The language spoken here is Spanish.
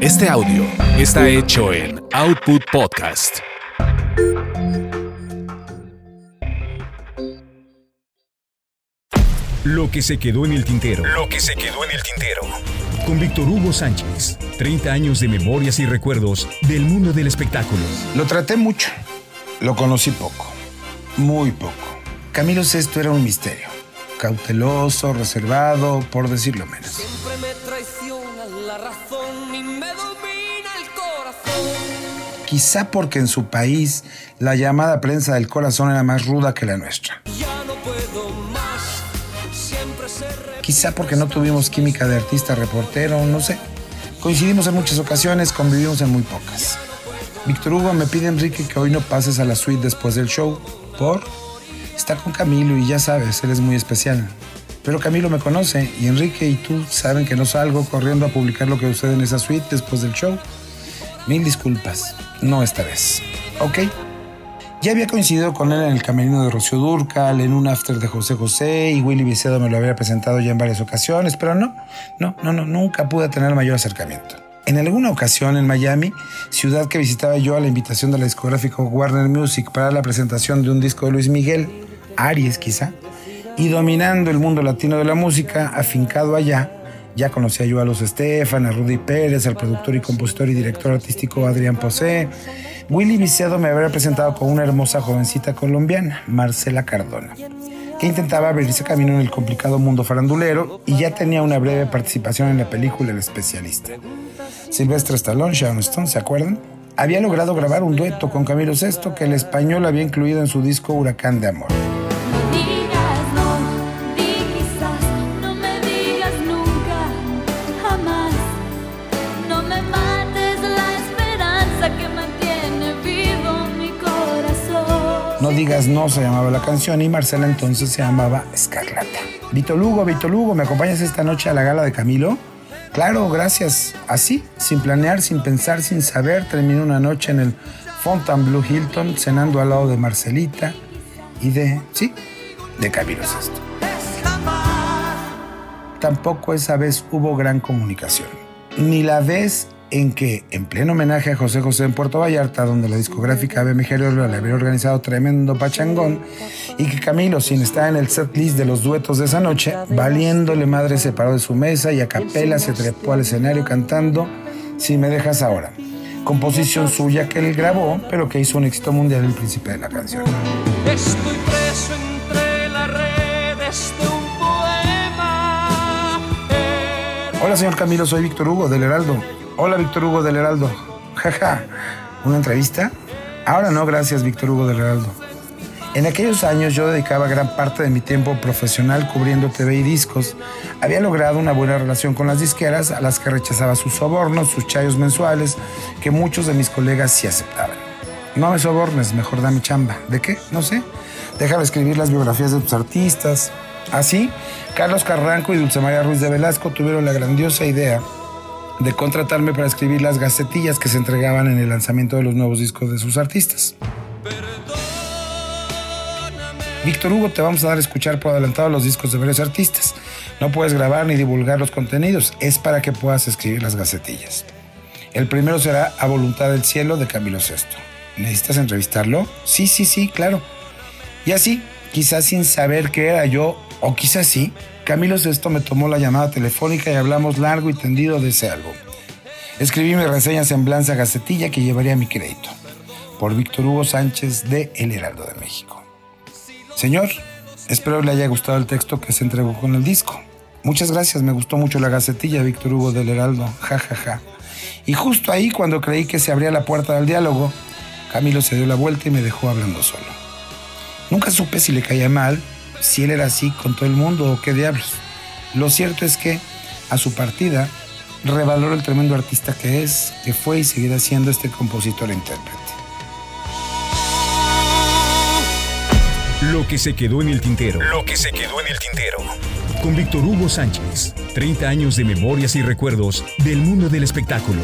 Este audio está hecho en Output Podcast. Lo que se quedó en el tintero. Lo que se quedó en el tintero. Con Víctor Hugo Sánchez. 30 años de memorias y recuerdos del mundo del espectáculo. Lo traté mucho. Lo conocí poco. Muy poco. Camilo Sesto era un misterio. Cauteloso, reservado, por decirlo menos. Quizá porque en su país la llamada prensa del corazón era más ruda que la nuestra. Quizá porque no tuvimos química de artista reportero, no sé. Coincidimos en muchas ocasiones, convivimos en muy pocas. Víctor Hugo me pide Enrique que hoy no pases a la suite después del show. ¿Por? Está con Camilo y ya sabes, él es muy especial. Pero Camilo me conoce y Enrique y tú saben que no salgo corriendo a publicar lo que sucede en esa suite después del show. Mil disculpas, no esta vez. ¿Ok? Ya había coincidido con él en el camerino de Rocío Durcal, en un after de José José y Willy Vicedo me lo había presentado ya en varias ocasiones, pero no, no, no, no, nunca pude tener mayor acercamiento. En alguna ocasión en Miami, ciudad que visitaba yo a la invitación de la discográfica Warner Music para la presentación de un disco de Luis Miguel, Aries quizá, y dominando el mundo latino de la música, afincado allá, ya conocía yo a los Estefan, a Rudy Pérez, al productor y compositor y director artístico Adrián Posé. Willy Vicedo me habría presentado con una hermosa jovencita colombiana, Marcela Cardona, que intentaba abrirse camino en el complicado mundo farandulero y ya tenía una breve participación en la película El Especialista. Silvestre Stallone, Sharon Stone, ¿se acuerdan? Había logrado grabar un dueto con Camilo Sesto que el español había incluido en su disco Huracán de Amor. No digas no se llamaba la canción y Marcela entonces se llamaba Escarlata. Vito Lugo, Vito Lugo, ¿me acompañas esta noche a la gala de Camilo? Claro, gracias. Así, sin planear, sin pensar, sin saber, terminé una noche en el Fontainebleau Hilton cenando al lado de Marcelita y de, sí, de Camilo Sesto. Tampoco esa vez hubo gran comunicación. Ni la vez en que, en pleno homenaje a José José en Puerto Vallarta, donde la discográfica BMG le había organizado tremendo pachangón, y que Camilo, sin estar en el set list de los duetos de esa noche, valiéndole madre se paró de su mesa y a capela se trepó al escenario cantando Si me dejas ahora. Composición suya que él grabó, pero que hizo un éxito mundial el príncipe de la canción. Estoy preso entre las redes de un poema. Hola, señor Camilo, soy Víctor Hugo del Heraldo. Hola, Víctor Hugo del Heraldo. Jaja, ¿una entrevista? Ahora no, gracias, Víctor Hugo del Heraldo. En aquellos años yo dedicaba gran parte de mi tiempo profesional cubriendo TV y discos. Había logrado una buena relación con las disqueras, a las que rechazaba sus sobornos, sus chayos mensuales, que muchos de mis colegas sí aceptaban. No me sobornes, mejor dame chamba. ¿De qué? No sé. Déjame escribir las biografías de tus artistas. Así, Carlos Carranco y Dulce María Ruiz de Velasco tuvieron la grandiosa idea de contratarme para escribir las gacetillas que se entregaban en el lanzamiento de los nuevos discos de sus artistas. Víctor Hugo, te vamos a dar a escuchar por adelantado los discos de varios artistas. No puedes grabar ni divulgar los contenidos, es para que puedas escribir las gacetillas. El primero será A Voluntad del Cielo de Camilo Sesto. ¿Necesitas entrevistarlo? Sí, sí, sí, claro. Y así, quizás sin saber qué era yo, o quizás sí, Camilo Sesto me tomó la llamada telefónica y hablamos largo y tendido de ese álbum. Escribí mi reseña Semblanza Gacetilla que llevaría mi crédito. Por Víctor Hugo Sánchez de El Heraldo de México. Señor, espero le haya gustado el texto que se entregó con el disco. Muchas gracias, me gustó mucho la gacetilla, Víctor Hugo del Heraldo, ja, ja, ja. Y justo ahí, cuando creí que se abría la puerta del diálogo, Camilo se dio la vuelta y me dejó hablando solo. Nunca supe si le caía mal, si él era así con todo el mundo o qué diablos. Lo cierto es que, a su partida, revaloro el tremendo artista que es, que fue y seguirá siendo este compositor e intérprete. Lo que se quedó en el tintero. Lo que se quedó en el tintero. Con Víctor Hugo Sánchez. 30 años de memorias y recuerdos del mundo del espectáculo.